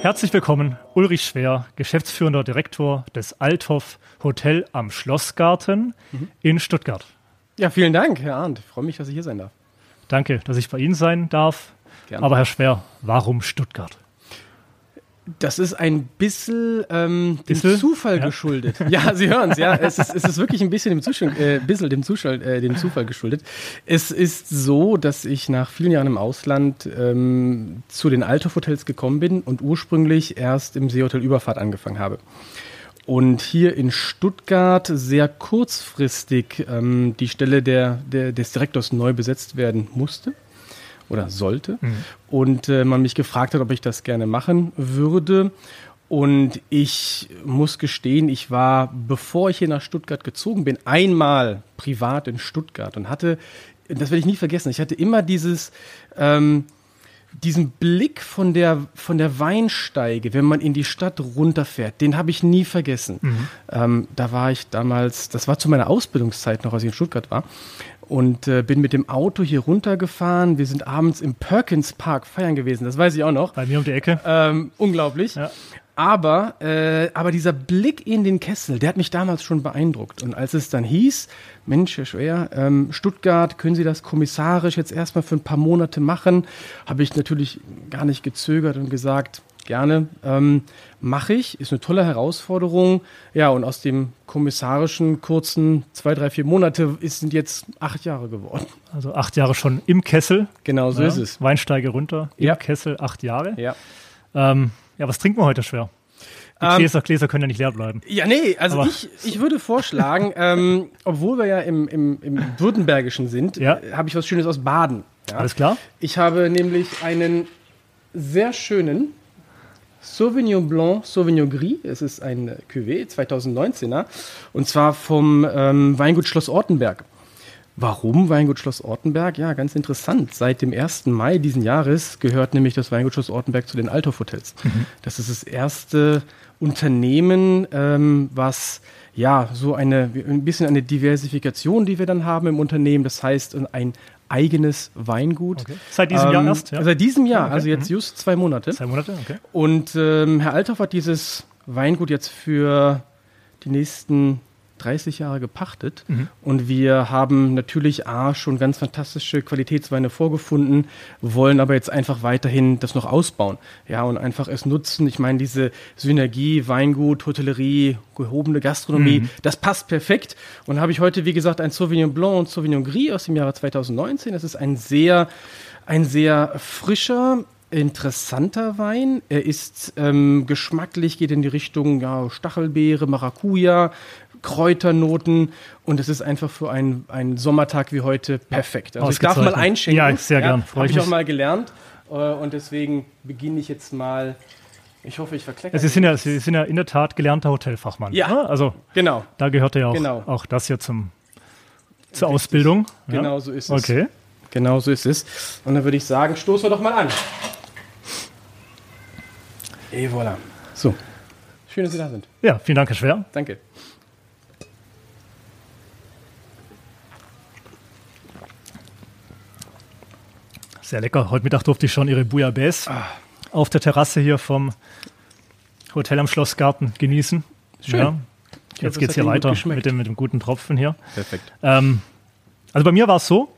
Herzlich willkommen, Ulrich Schwer, geschäftsführender Direktor des Althoff Hotel am Schlossgarten mhm. in Stuttgart. Ja, vielen Dank, Herr Arndt. Ich freue mich, dass ich hier sein darf. Danke, dass ich bei Ihnen sein darf. Gerne. Aber Herr Schwer, warum Stuttgart? Das ist ein bisschen ähm, dem Zufall ja. geschuldet. Ja, Sie hören es, ja. Es ist, es ist wirklich ein bisschen dem, Zuschall, äh, bisschen dem, Zuschall, äh, dem Zufall geschuldet. Es ist so, dass ich nach vielen Jahren im Ausland ähm, zu den Althoff-Hotels gekommen bin und ursprünglich erst im Seehotel Überfahrt angefangen habe. Und hier in Stuttgart sehr kurzfristig ähm, die Stelle der, der, des Direktors neu besetzt werden musste oder sollte. Mhm. Und äh, man mich gefragt hat, ob ich das gerne machen würde. Und ich muss gestehen, ich war, bevor ich hier nach Stuttgart gezogen bin, einmal privat in Stuttgart und hatte, das werde ich nie vergessen, ich hatte immer dieses, ähm, diesen Blick von der, von der Weinsteige, wenn man in die Stadt runterfährt, den habe ich nie vergessen. Mhm. Ähm, da war ich damals, das war zu meiner Ausbildungszeit noch, als ich in Stuttgart war und äh, bin mit dem Auto hier runtergefahren. Wir sind abends im Perkins Park feiern gewesen, das weiß ich auch noch. Bei mir um die Ecke. Ähm, unglaublich. Ja. Aber, äh, aber dieser Blick in den Kessel, der hat mich damals schon beeindruckt. Und als es dann hieß, Mensch, Herr Schwer, ähm, Stuttgart, können Sie das kommissarisch jetzt erstmal für ein paar Monate machen, habe ich natürlich gar nicht gezögert und gesagt, gerne. Ähm, Mache ich, ist eine tolle Herausforderung. Ja, und aus dem kommissarischen kurzen zwei, drei, vier Monate ist, sind jetzt acht Jahre geworden. Also acht Jahre schon im Kessel. Genau, so ja. ist es. Weinsteige runter, im ja. Kessel acht Jahre. Ja. Ähm, ja, was trinken wir heute schwer? Die ähm, Gläser, Gläser können ja nicht leer bleiben. Ja, nee, also ich, ich würde vorschlagen, ähm, obwohl wir ja im, im, im Württembergischen sind, ja. habe ich was Schönes aus Baden. Ja. Alles klar. Ich habe nämlich einen sehr schönen Sauvignon Blanc, Sauvignon Gris. Es ist ein Cuvée, 2019er. Und zwar vom ähm, Weingut Schloss Ortenberg. Warum Weingut Schloss Ortenberg? Ja, ganz interessant. Seit dem 1. Mai diesen Jahres gehört nämlich das Weingut Schloss Ortenberg zu den Althoff Hotels. Mhm. Das ist das erste Unternehmen, ähm, was ja so eine ein bisschen eine Diversifikation, die wir dann haben im Unternehmen. Das heißt, ein eigenes Weingut. Okay. Seit diesem ähm, Jahr erst? Ja? Seit diesem Jahr, okay. also jetzt mhm. just zwei Monate. Zwei Monate, okay. Und ähm, Herr Althoff hat dieses Weingut jetzt für die nächsten 30 Jahre gepachtet mhm. und wir haben natürlich A, schon ganz fantastische Qualitätsweine vorgefunden, wollen aber jetzt einfach weiterhin das noch ausbauen. Ja, und einfach es nutzen. Ich meine, diese Synergie, Weingut, Hotellerie, gehobene Gastronomie, mhm. das passt perfekt. Und habe ich heute, wie gesagt, ein Sauvignon Blanc und Sauvignon Gris aus dem Jahre 2019. Das ist ein sehr, ein sehr frischer, interessanter Wein. Er ist ähm, geschmacklich, geht in die Richtung ja, Stachelbeere, Maracuja, Kräuternoten und es ist einfach für einen, einen Sommertag wie heute perfekt. Also ich darf mal einschenken. Ja, sehr ja, gern. Habe ich auch mal gelernt äh, und deswegen beginne ich jetzt mal. Ich hoffe, ich verklecke. Sie sind, ja, Sie sind ja in der Tat gelernter Hotelfachmann. Ja, ne? also genau. Da gehört ja auch, genau. auch das hier zum, zur Richtig. Ausbildung. Genau ja? so ist es. Okay. Genau so ist es. Und dann würde ich sagen, stoßen wir doch mal an. Et voilà. So. Schön, dass Sie da sind. Ja, vielen Dank, Herr Schwer. Danke. Sehr lecker. Heute Mittag durfte ich schon Ihre Bouillabaisse ah. auf der Terrasse hier vom Hotel am Schlossgarten genießen. Schön. Ja. Jetzt geht es hier weiter mit dem, mit dem guten Tropfen hier. Perfekt. Ähm, also bei mir war es so,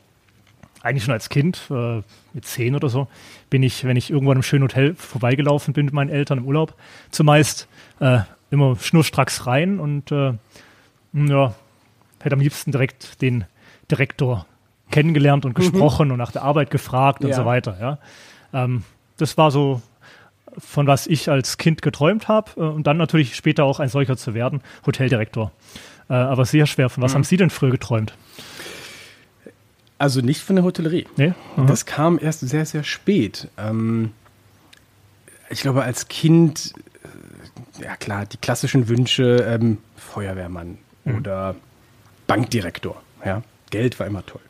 eigentlich schon als Kind, äh, mit zehn oder so, bin ich, wenn ich irgendwo in einem schönen Hotel vorbeigelaufen bin mit meinen Eltern im Urlaub, zumeist äh, immer schnurstracks rein und äh, ja, hätte am liebsten direkt den Direktor kennengelernt und mhm. gesprochen mhm. und nach der Arbeit gefragt und so weiter. Ja. Ähm, das war so, von was ich als Kind geträumt habe äh, und dann natürlich später auch ein solcher zu werden, Hoteldirektor. Äh, aber sehr schwer. Von was mhm. haben Sie denn früher geträumt? Also nicht von der Hotellerie. Nee? Das kam erst sehr, sehr spät. Ähm, ich glaube, als Kind, äh, ja klar, die klassischen Wünsche, ähm, Feuerwehrmann mhm. oder Bankdirektor. Ja? Geld war immer toll.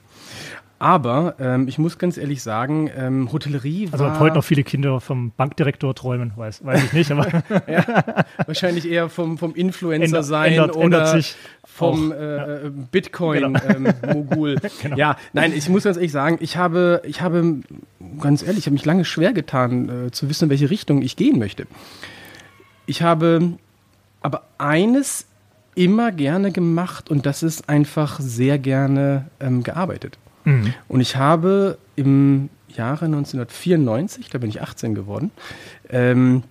Aber ähm, ich muss ganz ehrlich sagen, ähm, Hotellerie war. Also ob heute noch viele Kinder vom Bankdirektor träumen, weiß, weiß ich nicht. Aber ja, wahrscheinlich eher vom, vom Influencer ändert, sein ändert, oder ändert vom äh, ja. Bitcoin-Mogul. Genau. Ähm, genau. Ja, nein, ich muss ganz ehrlich sagen, ich habe, ich habe ganz ehrlich, ich habe mich lange schwer getan, äh, zu wissen, in welche Richtung ich gehen möchte. Ich habe aber eines immer gerne gemacht und das ist einfach sehr gerne ähm, gearbeitet. Mhm. Und ich habe im Jahre 1994, da bin ich 18 geworden, ähm,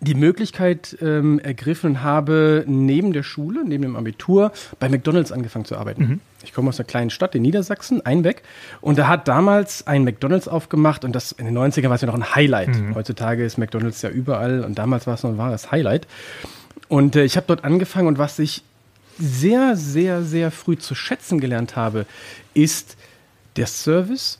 die Möglichkeit ähm, ergriffen und habe neben der Schule, neben dem Abitur, bei McDonalds angefangen zu arbeiten. Mhm. Ich komme aus einer kleinen Stadt in Niedersachsen, Einbeck, und da hat damals ein McDonalds aufgemacht und das in den 90ern war es ja noch ein Highlight. Mhm. Heutzutage ist McDonalds ja überall und damals war es noch ein wahres Highlight. Und äh, ich habe dort angefangen und was ich sehr, sehr, sehr früh zu schätzen gelernt habe, ist der Service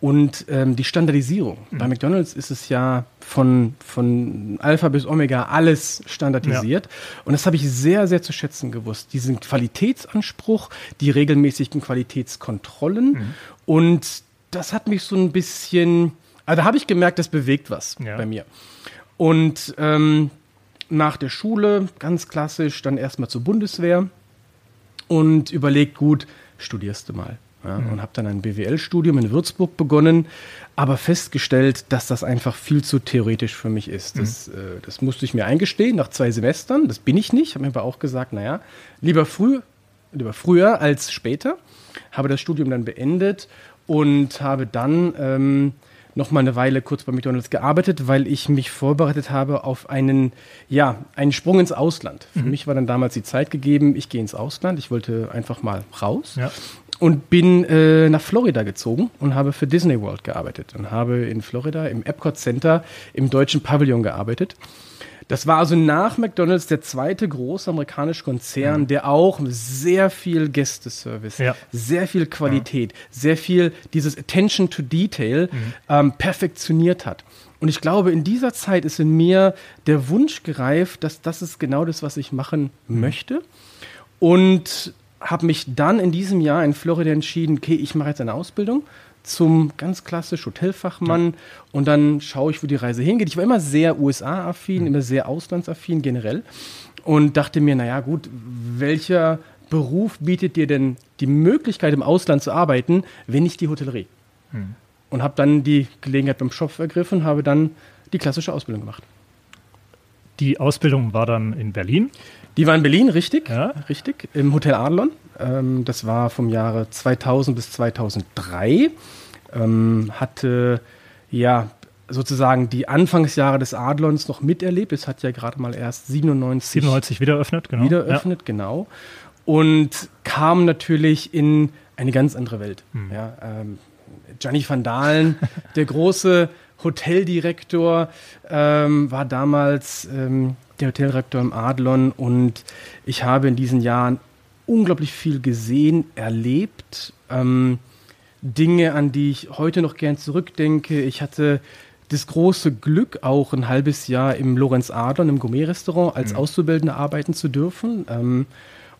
und ähm, die Standardisierung. Mhm. Bei McDonald's ist es ja von, von Alpha bis Omega alles standardisiert. Ja. Und das habe ich sehr, sehr zu schätzen gewusst. Diesen Qualitätsanspruch, die regelmäßigen Qualitätskontrollen. Mhm. Und das hat mich so ein bisschen, also da habe ich gemerkt, das bewegt was ja. bei mir. Und ähm, nach der Schule, ganz klassisch, dann erstmal zur Bundeswehr und überlegt, gut, studierst du mal ja, mhm. und habe dann ein BWL-Studium in Würzburg begonnen, aber festgestellt, dass das einfach viel zu theoretisch für mich ist. Mhm. Das, äh, das musste ich mir eingestehen nach zwei Semestern. Das bin ich nicht. Habe mir aber auch gesagt, naja, lieber früh, lieber früher als später. Habe das Studium dann beendet und habe dann ähm, noch mal eine Weile kurz bei McDonald's gearbeitet, weil ich mich vorbereitet habe auf einen, ja, einen Sprung ins Ausland. Mhm. Für mich war dann damals die Zeit gegeben, ich gehe ins Ausland. Ich wollte einfach mal raus. Ja und bin äh, nach Florida gezogen und habe für Disney World gearbeitet und habe in Florida im Epcot Center im deutschen Pavillon gearbeitet. Das war also nach McDonald's der zweite große amerikanische Konzern, mhm. der auch sehr viel Gästeservice, ja. sehr viel Qualität, ja. sehr viel dieses Attention to Detail mhm. ähm, perfektioniert hat. Und ich glaube, in dieser Zeit ist in mir der Wunsch gereift, dass das ist genau das, was ich machen mhm. möchte. Und habe mich dann in diesem Jahr in Florida entschieden, okay, ich mache jetzt eine Ausbildung zum ganz klassisch Hotelfachmann ja. und dann schaue ich, wo die Reise hingeht. Ich war immer sehr USA-affin, mhm. immer sehr auslandsaffin generell und dachte mir, naja gut, welcher Beruf bietet dir denn die Möglichkeit im Ausland zu arbeiten, wenn nicht die Hotellerie? Mhm. Und habe dann die Gelegenheit beim Shop ergriffen, habe dann die klassische Ausbildung gemacht. Die Ausbildung war dann in Berlin? Die war in Berlin, richtig, ja. richtig, im Hotel Adlon. Ähm, das war vom Jahre 2000 bis 2003. Ähm, hatte ja sozusagen die Anfangsjahre des Adlons noch miterlebt. Es hat ja gerade mal erst 97, 97 wieder eröffnet, genau. Wieder eröffnet, ja. genau. Und kam natürlich in eine ganz andere Welt. Hm. Ja, ähm, Gianni van Dalen, der große Hoteldirektor, ähm, war damals ähm, der Hoteldirektor im Adlon und ich habe in diesen Jahren unglaublich viel gesehen, erlebt. Ähm, Dinge, an die ich heute noch gern zurückdenke. Ich hatte das große Glück, auch ein halbes Jahr im Lorenz Adlon, im Gourmet-Restaurant, als mhm. Auszubildender arbeiten zu dürfen. Ähm,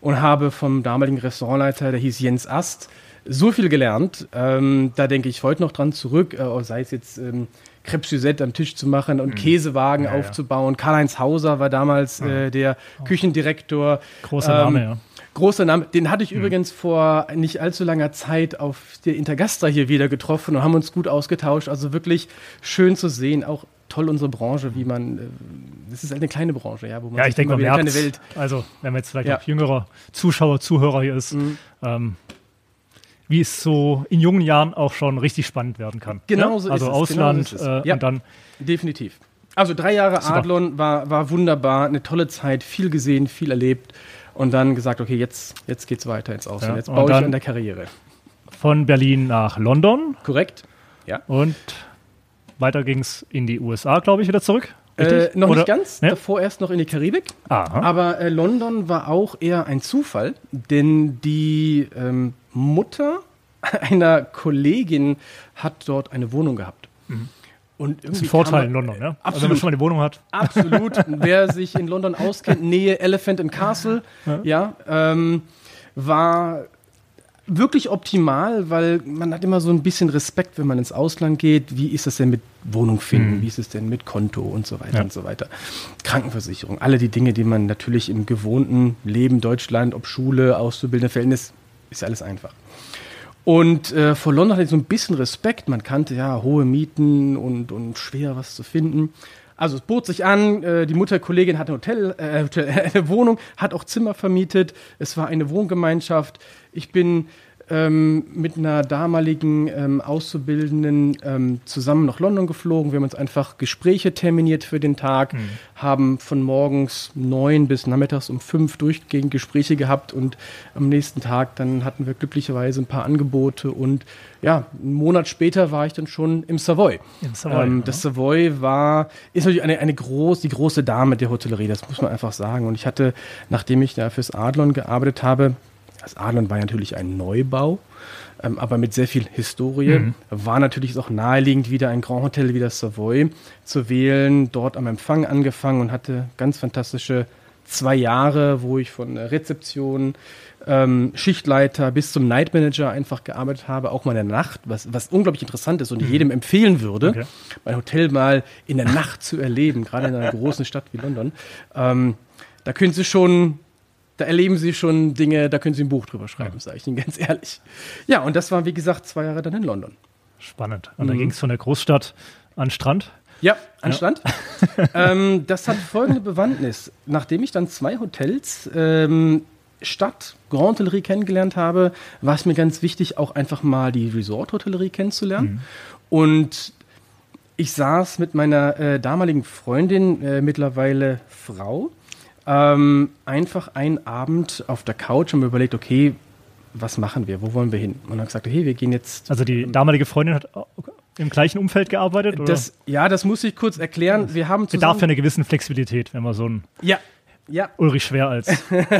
und habe vom damaligen Restaurantleiter, der hieß Jens Ast, so viel gelernt. Ähm, da denke ich heute noch dran zurück, äh, sei es jetzt ähm, Crepe Suzette am Tisch zu machen und mhm. Käsewagen ja, aufzubauen. Karl-Heinz Hauser war damals äh, der Küchendirektor. Großer ähm, Name, ja. Großer Name. Den hatte ich mhm. übrigens vor nicht allzu langer Zeit auf der Intergastra hier wieder getroffen und haben uns gut ausgetauscht. Also wirklich schön zu sehen. Auch toll unsere Branche, wie man, äh, das ist eine kleine Branche, ja, wo man ja, ich denke, mal, keine Welt. Also, wenn man jetzt vielleicht ja. auch jüngerer Zuschauer, Zuhörer hier ist, mhm. ähm, wie es so in jungen Jahren auch schon richtig spannend werden kann. Genau so also ist Ausland es. Genau so äh, ja, und dann. Definitiv. Also drei Jahre Super. Adlon war, war wunderbar, eine tolle Zeit, viel gesehen, viel erlebt und dann gesagt, okay, jetzt, jetzt geht's weiter ins Ausland, ja, jetzt baue ich an der Karriere. Von Berlin nach London. Korrekt, ja. Und weiter ging es in die USA, glaube ich, wieder zurück. Äh, noch Oder? nicht ganz, ja? davor erst noch in die Karibik. Aha. Aber äh, London war auch eher ein Zufall, denn die ähm, Mutter einer Kollegin hat dort eine Wohnung gehabt. Mhm. Und das ist ein Vorteil in London, ja? Absolut, also wenn man schon mal eine Wohnung hat. Absolut. Wer sich in London auskennt, Nähe Elephant and Castle, ja, ja ähm, war wirklich optimal, weil man hat immer so ein bisschen Respekt, wenn man ins Ausland geht. Wie ist das denn mit Wohnung finden? Mhm. Wie ist es denn mit Konto und so weiter ja. und so weiter? Krankenversicherung, alle die Dinge, die man natürlich im gewohnten Leben Deutschland, ob Schule, Auszubildende Verhältnis, ist alles einfach. Und äh, vor London hatte ich so ein bisschen Respekt. Man kannte ja hohe Mieten und, und schwer was zu finden. Also es bot sich an, äh, die Mutterkollegin hatte ein Hotel, äh, Hotel eine Wohnung, hat auch Zimmer vermietet. Es war eine Wohngemeinschaft. Ich bin ähm, mit einer damaligen ähm, Auszubildenden ähm, zusammen nach London geflogen. Wir haben uns einfach Gespräche terminiert für den Tag, mhm. haben von morgens neun bis nachmittags um fünf durchgehend Gespräche gehabt und am nächsten Tag dann hatten wir glücklicherweise ein paar Angebote und ja, einen Monat später war ich dann schon im Savoy. Im Savoy ähm, das Savoy war, ist natürlich eine, eine groß, die große Dame der Hotellerie, das muss man einfach sagen. Und ich hatte, nachdem ich da fürs Adlon gearbeitet habe, das Adlon war natürlich ein Neubau, ähm, aber mit sehr viel Historie. Mhm. War natürlich auch naheliegend, wieder ein Grand Hotel wie das Savoy zu wählen. Dort am Empfang angefangen und hatte ganz fantastische zwei Jahre, wo ich von Rezeption, ähm, Schichtleiter bis zum Night Manager einfach gearbeitet habe, auch mal in der Nacht, was, was unglaublich interessant ist und mhm. jedem empfehlen würde, okay. mein Hotel mal in der Nacht zu erleben, gerade in einer großen Stadt wie London. Ähm, da können Sie schon da erleben Sie schon Dinge, da können Sie ein Buch drüber schreiben, ja. sage ich Ihnen ganz ehrlich. Ja, und das war, wie gesagt, zwei Jahre dann in London. Spannend. Und mhm. da ging es von der Großstadt an Strand. Ja, an ja. Strand. ähm, das hat folgende Bewandtnis. Nachdem ich dann zwei Hotels ähm, Stadt Grand Hotellerie kennengelernt habe, war es mir ganz wichtig, auch einfach mal die Resort-Hotellerie kennenzulernen. Mhm. Und ich saß mit meiner äh, damaligen Freundin, äh, mittlerweile Frau, ähm, einfach einen Abend auf der Couch und mir überlegt, okay, was machen wir? Wo wollen wir hin? Und dann gesagt, hey, wir gehen jetzt. Also die damalige Freundin hat im gleichen Umfeld gearbeitet? Das, ja, das muss ich kurz erklären. Wir haben zusammen Bedarf ja eine gewissen Flexibilität, wenn man so einen ja, ja. Ulrich Schwer als,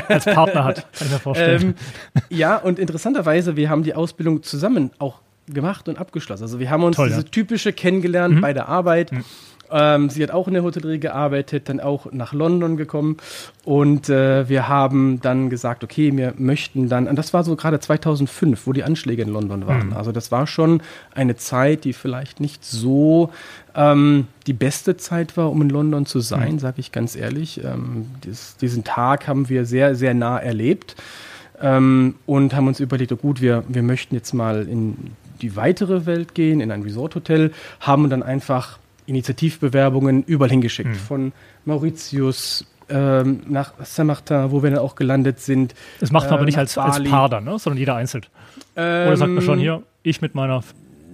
als Partner hat, kann ich mir vorstellen. Ähm, ja, und interessanterweise, wir haben die Ausbildung zusammen auch gemacht und abgeschlossen. Also wir haben uns Toll, diese ja. typische kennengelernt mhm. bei der Arbeit. Mhm. Ähm, sie hat auch in der Hotellerie gearbeitet, dann auch nach London gekommen und äh, wir haben dann gesagt, okay, wir möchten dann, und das war so gerade 2005, wo die Anschläge in London waren. Mhm. Also das war schon eine Zeit, die vielleicht nicht so ähm, die beste Zeit war, um in London zu sein, mhm. sage ich ganz ehrlich. Ähm, dies, diesen Tag haben wir sehr, sehr nah erlebt. Ähm, und haben uns überlegt, oh gut, wir, wir möchten jetzt mal in die weitere Welt gehen, in ein Resort-Hotel, haben dann einfach Initiativbewerbungen überall hingeschickt. Mhm. Von Mauritius ähm, nach Saint-Martin, wo wir dann auch gelandet sind. Das macht man äh, aber nicht als, als Paar dann, ne? sondern jeder einzeln. Ähm, Oder sagt man schon hier, ich mit meiner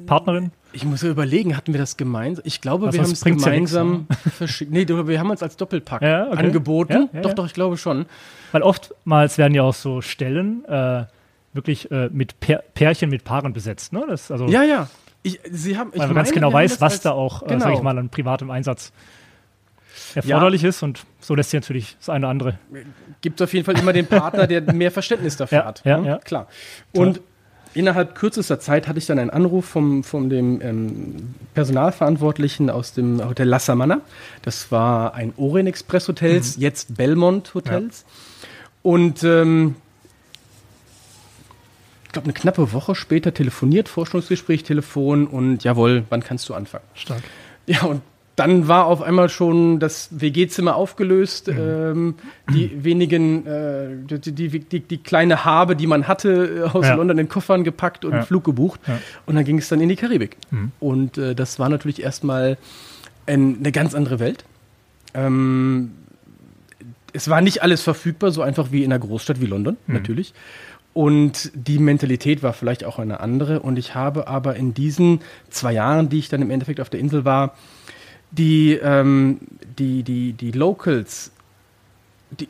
Partnerin? Ich muss ja überlegen, hatten wir das gemeinsam? Ich glaube, das wir haben es gemeinsam ja ne? verschickt. Nee, wir haben uns als Doppelpack ja, okay. angeboten. Ja, doch, doch, ich glaube schon. Weil oftmals werden ja auch so Stellen äh, wirklich äh, mit Pärchen, mit Paaren besetzt. Ne? Das, also ja, ja. Ich, Sie haben, ich Weil man meine, ganz genau weiß, was da auch, genau. äh, sag ich mal, an privatem Einsatz erforderlich ja. ist und so lässt sich natürlich das eine oder andere. Gibt auf jeden Fall immer den Partner, der mehr Verständnis dafür ja, hat. Ja, ne? ja. Klar. Und innerhalb kürzester Zeit hatte ich dann einen Anruf vom, vom dem ähm, Personalverantwortlichen aus dem Hotel La Samana. Das war ein Orient Express Hotels, mhm. jetzt Belmont Hotels. Und ähm, glaube, eine knappe Woche später telefoniert, Forschungsgespräch, Telefon und jawohl, wann kannst du anfangen? Stark. Ja, und dann war auf einmal schon das WG-Zimmer aufgelöst. Mhm. Ähm, die wenigen, äh, die, die, die, die, kleine Habe, die man hatte, äh, aus ja. London in Koffern gepackt und ja. Flug gebucht. Ja. Und dann ging es dann in die Karibik. Mhm. Und äh, das war natürlich erstmal ein, eine ganz andere Welt. Ähm, es war nicht alles verfügbar, so einfach wie in einer Großstadt wie London, mhm. natürlich. Und die Mentalität war vielleicht auch eine andere. Und ich habe aber in diesen zwei Jahren, die ich dann im Endeffekt auf der Insel war, die, ähm, die, die, die Locals, die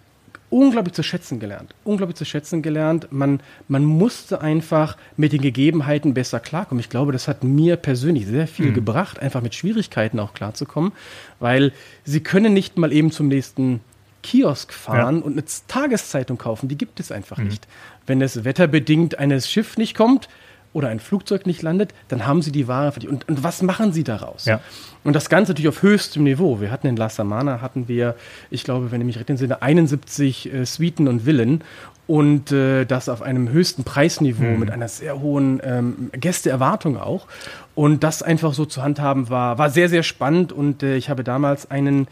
unglaublich zu schätzen gelernt. Unglaublich zu schätzen gelernt. Man, man musste einfach mit den Gegebenheiten besser klarkommen. Ich glaube, das hat mir persönlich sehr viel mhm. gebracht, einfach mit Schwierigkeiten auch klarzukommen, weil sie können nicht mal eben zum nächsten Kiosk fahren ja. und eine Tageszeitung kaufen. Die gibt es einfach mhm. nicht. Wenn es wetterbedingt eines Schiff nicht kommt oder ein Flugzeug nicht landet, dann haben sie die Ware für die. Und, und was machen sie daraus? Ja. Und das Ganze natürlich auf höchstem Niveau. Wir hatten in La Samana, hatten wir, ich glaube, wenn ich mich recht entsinne, 71 äh, Suiten und Villen. und äh, das auf einem höchsten Preisniveau mhm. mit einer sehr hohen ähm, Gästeerwartung auch. Und das einfach so zu handhaben war, war sehr, sehr spannend und äh, ich habe damals einen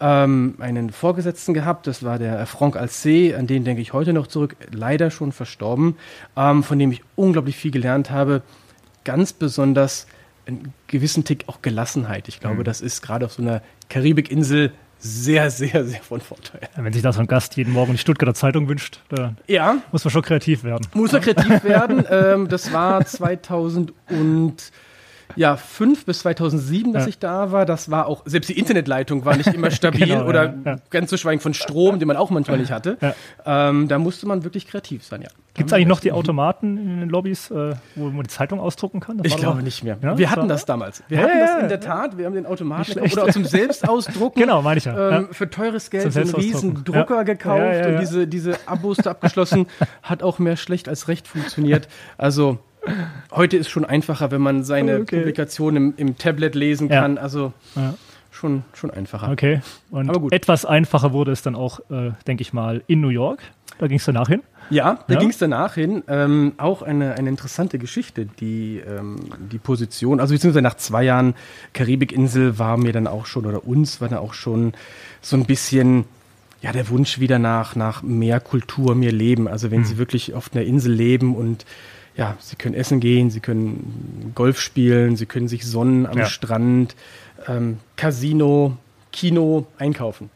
ähm, einen Vorgesetzten gehabt, das war der Franck Alcé, an den denke ich heute noch zurück, leider schon verstorben, ähm, von dem ich unglaublich viel gelernt habe, ganz besonders einen gewissen Tick auch Gelassenheit. Ich glaube, mhm. das ist gerade auf so einer Karibikinsel sehr, sehr, sehr von Vorteil. Wenn sich da so ein Gast jeden Morgen die Stuttgarter Zeitung wünscht, ja. muss man schon kreativ werden. Muss man kreativ werden. Ähm, das war 2000 und ja, fünf bis 2007, dass ja. ich da war. Das war auch, selbst die Internetleitung war nicht immer stabil genau, oder ja, ja. ganz zu schweigen von Strom, den man auch manchmal nicht hatte. Ähm, da musste man wirklich kreativ sein, ja. Gibt es eigentlich noch die Automaten in den Lobbys, äh, wo man die Zeitung ausdrucken kann? Das ich glaube nicht mehr. wir hatten das damals. Wir hatten das in der Tat. Wir haben den Automaten oder auch zum Selbstausdrucken. genau, meine ich ja. Ähm, für teures Geld so einen riesen Drucker gekauft und diese, diese Abos da abgeschlossen. Hat auch mehr schlecht als recht funktioniert. Also Heute ist schon einfacher, wenn man seine okay. Publikation im, im, Tablet lesen ja. kann. Also ja. schon, schon einfacher. Okay. Und Aber gut. etwas einfacher wurde es dann auch, äh, denke ich mal, in New York. Da ging es danach hin. Ja, da ja. ging es danach hin. Ähm, auch eine, eine interessante Geschichte, die, ähm, die Position, also beziehungsweise nach zwei Jahren Karibikinsel war mir dann auch schon, oder uns war dann auch schon so ein bisschen ja, der Wunsch wieder nach, nach mehr Kultur, mehr Leben. Also wenn hm. sie wirklich auf einer Insel leben und ja, sie können essen gehen, sie können Golf spielen, sie können sich sonnen am ja. Strand, ähm, Casino, Kino, einkaufen.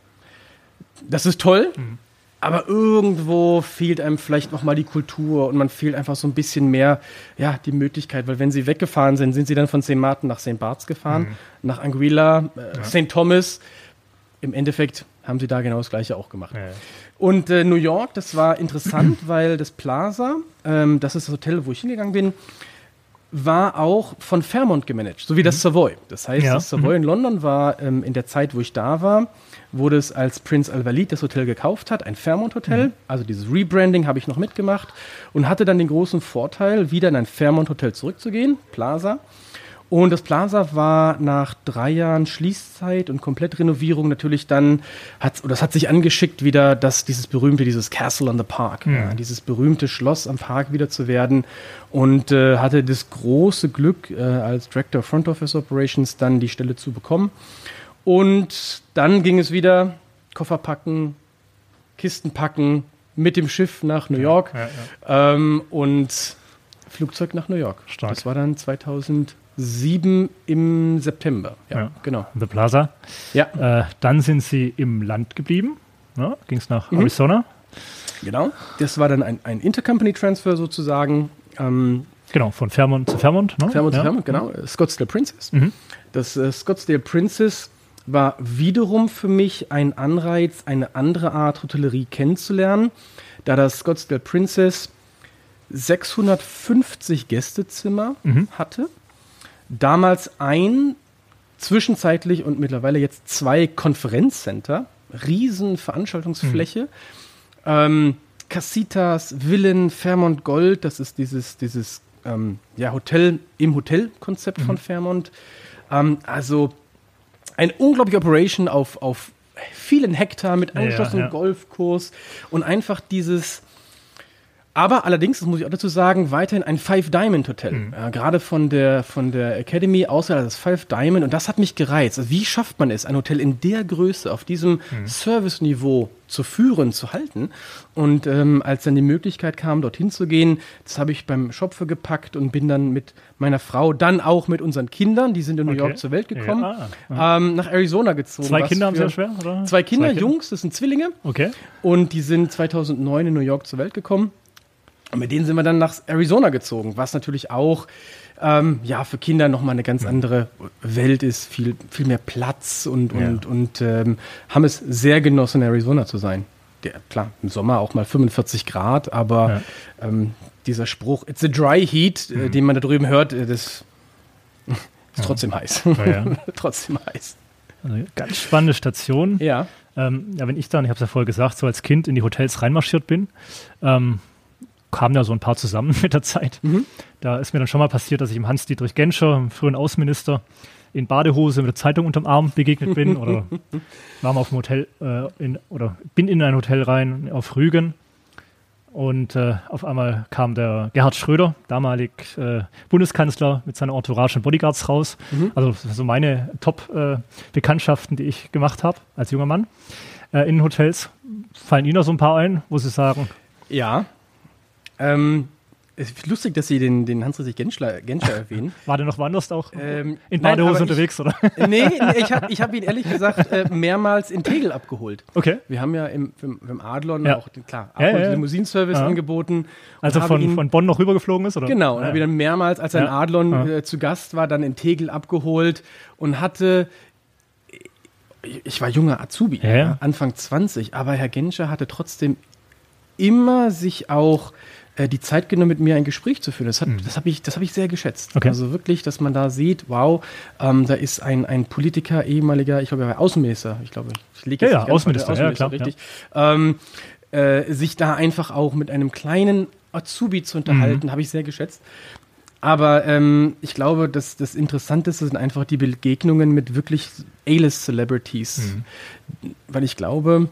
Das ist toll, mhm. aber irgendwo fehlt einem vielleicht nochmal die Kultur und man fehlt einfach so ein bisschen mehr, ja, die Möglichkeit, weil wenn sie weggefahren sind, sind sie dann von St. Martin nach St. Barts gefahren, mhm. nach Anguilla, äh, ja. St. Thomas. Im Endeffekt haben sie da genau das Gleiche auch gemacht. Ja. Und äh, New York, das war interessant, weil das Plaza, ähm, das ist das Hotel, wo ich hingegangen bin, war auch von Fairmont gemanagt, so wie das mhm. Savoy. Das heißt, ja. das Savoy mhm. in London war ähm, in der Zeit, wo ich da war, wurde es als Prince Al-Walid das Hotel gekauft hat, ein Fairmont-Hotel. Mhm. Also dieses Rebranding habe ich noch mitgemacht und hatte dann den großen Vorteil, wieder in ein Fairmont-Hotel zurückzugehen, Plaza. Und das Plaza war nach drei Jahren Schließzeit und Komplettrenovierung natürlich dann, hat, oder das hat sich angeschickt, wieder das, dieses berühmte, dieses Castle on the Park, ja. Ja, dieses berühmte Schloss am Park wieder zu werden. Und äh, hatte das große Glück, äh, als Director of Front Office Operations dann die Stelle zu bekommen. Und dann ging es wieder Koffer packen, Kisten packen, mit dem Schiff nach New York ja, ähm, und Flugzeug nach New York. Stark. Das war dann 2000 sieben im September. Ja, ja. genau. The Plaza. Ja. Äh, dann sind sie im Land geblieben. Ja, Ging es nach mhm. Arizona. Genau. Das war dann ein, ein Intercompany-Transfer sozusagen. Ähm, genau, von Fairmont zu Fairmont. Ne? Fairmont ja. zu Fairmont, genau. Mhm. Scottsdale Princess. Mhm. Das äh, Scottsdale Princess war wiederum für mich ein Anreiz, eine andere Art Hotellerie kennenzulernen, da das Scottsdale Princess 650 Gästezimmer mhm. hatte damals ein, zwischenzeitlich und mittlerweile jetzt zwei Konferenzcenter, riesen Veranstaltungsfläche. Mhm. Ähm, Casitas, Villen, Fairmont Gold, das ist dieses, dieses ähm, ja, Hotel im Hotelkonzept mhm. von Fairmont. Ähm, also ein unglaubliche Operation auf, auf vielen Hektar mit angeschlossenem ja, ja. Golfkurs und einfach dieses aber allerdings, das muss ich auch dazu sagen, weiterhin ein Five Diamond Hotel. Mhm. Äh, gerade von der, von der Academy außer das Five Diamond. Und das hat mich gereizt. Also wie schafft man es, ein Hotel in der Größe, auf diesem mhm. Service-Niveau zu führen, zu halten? Und ähm, als dann die Möglichkeit kam, dorthin zu gehen, das habe ich beim Schopfe gepackt und bin dann mit meiner Frau, dann auch mit unseren Kindern, die sind in New okay. York zur Welt gekommen, ja, ah, ähm, nach Arizona gezogen. Zwei Kinder haben Sie ja schwer, oder? Zwei Kinder, Zwei Kinder, Jungs, das sind Zwillinge. Okay. Und die sind 2009 in New York zur Welt gekommen. Und mit denen sind wir dann nach Arizona gezogen, was natürlich auch ähm, ja, für Kinder nochmal eine ganz andere Welt ist, viel, viel mehr Platz und, ja. und, und ähm, haben es sehr genossen, in Arizona zu sein. Der, klar, im Sommer auch mal 45 Grad, aber ja. ähm, dieser Spruch, it's a dry heat, äh, mhm. äh, den man da drüben hört, äh, das ist trotzdem ja. heiß. trotzdem heiß. Also ganz spannende Station. Ja. Ähm, ja, wenn ich dann, ich habe es ja vorher gesagt, so als Kind in die Hotels reinmarschiert bin, ähm, kamen ja so ein paar zusammen mit der Zeit. Mhm. Da ist mir dann schon mal passiert, dass ich dem Hans-Dietrich Genscher, dem früheren Außenminister, in Badehose mit der Zeitung unterm Arm begegnet bin oder war mal auf dem Hotel äh, in, oder bin in ein Hotel rein auf Rügen Und äh, auf einmal kam der Gerhard Schröder, damalig äh, Bundeskanzler, mit seiner Entourage und Bodyguards raus. Mhm. Also so meine Top-Bekanntschaften, äh, die ich gemacht habe als junger Mann äh, in Hotels. Fallen Ihnen noch so ein paar ein, wo Sie sagen? Ja. Ähm, es ist lustig, dass Sie den, den Hans-Dietrich Genscher, Genscher erwähnen. War der noch woanders auch ähm, in Badehose unterwegs, oder? Nee, ich habe ich hab ihn ehrlich gesagt äh, mehrmals in Tegel abgeholt. Okay. Wir haben ja im, im, im Adlon ja. auch, klar, ja, ja, Limousinenservice angeboten. Also von, ihn, von Bonn noch rübergeflogen ist, oder? Genau, und habe ihn dann mehrmals, als er in Adlon äh, zu Gast war, dann in Tegel abgeholt und hatte ich war junger Azubi, Anfang 20, aber Herr Genscher hatte trotzdem immer sich auch äh, die Zeit genommen, mit mir ein Gespräch zu führen. Das, mhm. das habe ich, hab ich sehr geschätzt. Okay. Also wirklich, dass man da sieht, wow, ähm, da ist ein, ein Politiker, ehemaliger, ich glaube, er war Außenminister. Ich glaube, ich lege jetzt ja, ja, Außenminister, Außenminister, ja, klar, richtig. Ja. Ähm, äh, sich da einfach auch mit einem kleinen Azubi zu unterhalten, mhm. habe ich sehr geschätzt. Aber ähm, ich glaube, dass das Interessanteste sind einfach die Begegnungen mit wirklich A-List-Celebrities. Mhm. Weil ich glaube,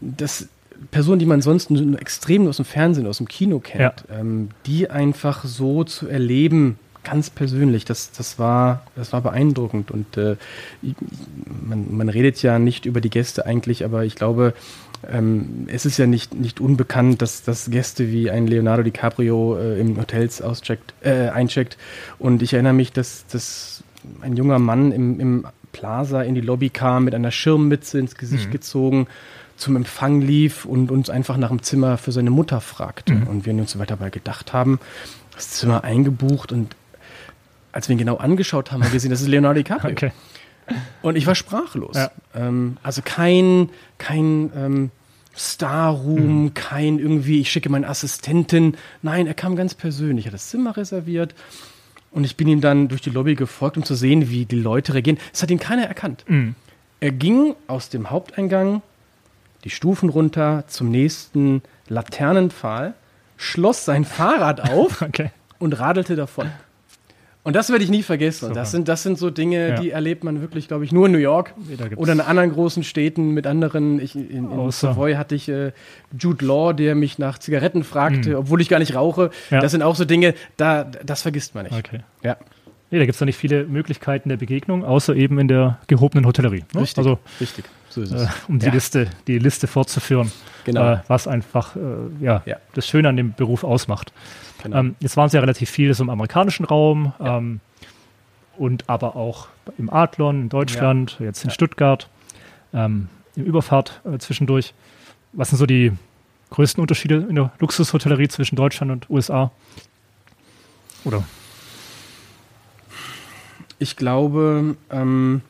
dass Personen, die man sonst nur extrem aus dem Fernsehen, aus dem Kino kennt, ja. ähm, die einfach so zu erleben, ganz persönlich, das, das, war, das war beeindruckend. Und äh, man, man redet ja nicht über die Gäste eigentlich, aber ich glaube, ähm, es ist ja nicht, nicht unbekannt, dass, dass Gäste wie ein Leonardo DiCaprio äh, im Hotels auscheckt, äh, eincheckt. Und ich erinnere mich, dass, dass ein junger Mann im, im Plaza in die Lobby kam, mit einer Schirmmütze ins Gesicht mhm. gezogen zum Empfang lief und uns einfach nach dem Zimmer für seine Mutter fragte. Mhm. Und wir uns so weiter dabei gedacht haben, das Zimmer eingebucht und als wir ihn genau angeschaut haben, haben wir gesehen, das ist Leonardo DiCaprio. Okay. Und ich war sprachlos. Ja. Ähm, also kein, kein ähm, Star-Room, mhm. kein irgendwie, ich schicke meine Assistentin. Nein, er kam ganz persönlich, er hat das Zimmer reserviert. Und ich bin ihm dann durch die Lobby gefolgt, um zu sehen, wie die Leute reagieren. Es hat ihn keiner erkannt. Mhm. Er ging aus dem Haupteingang die Stufen runter zum nächsten Laternenpfahl, schloss sein Fahrrad auf okay. und radelte davon. Und das werde ich nie vergessen. Das sind, das sind so Dinge, ja. die erlebt man wirklich, glaube ich, nur in New York oder in anderen großen Städten mit anderen. Ich, in, in Savoy hatte ich äh, Jude Law, der mich nach Zigaretten fragte, mhm. obwohl ich gar nicht rauche. Ja. Das sind auch so Dinge, da, das vergisst man nicht. Okay. Ja. Nee, da gibt es da nicht viele Möglichkeiten der Begegnung, außer eben in der gehobenen Hotellerie. Ne? Richtig. Also, richtig. So ist es. Äh, um die, ja. Liste, die Liste fortzuführen, genau. äh, was einfach äh, ja, ja, das Schöne an dem Beruf ausmacht. Genau. Ähm, jetzt waren es ja relativ viele so im amerikanischen Raum ja. ähm, und aber auch im Adlon in Deutschland, jetzt in Stuttgart, ähm, im Überfahrt äh, zwischendurch. Was sind so die größten Unterschiede in der Luxushotellerie zwischen Deutschland und USA? Oder? Ich glaube, ähm,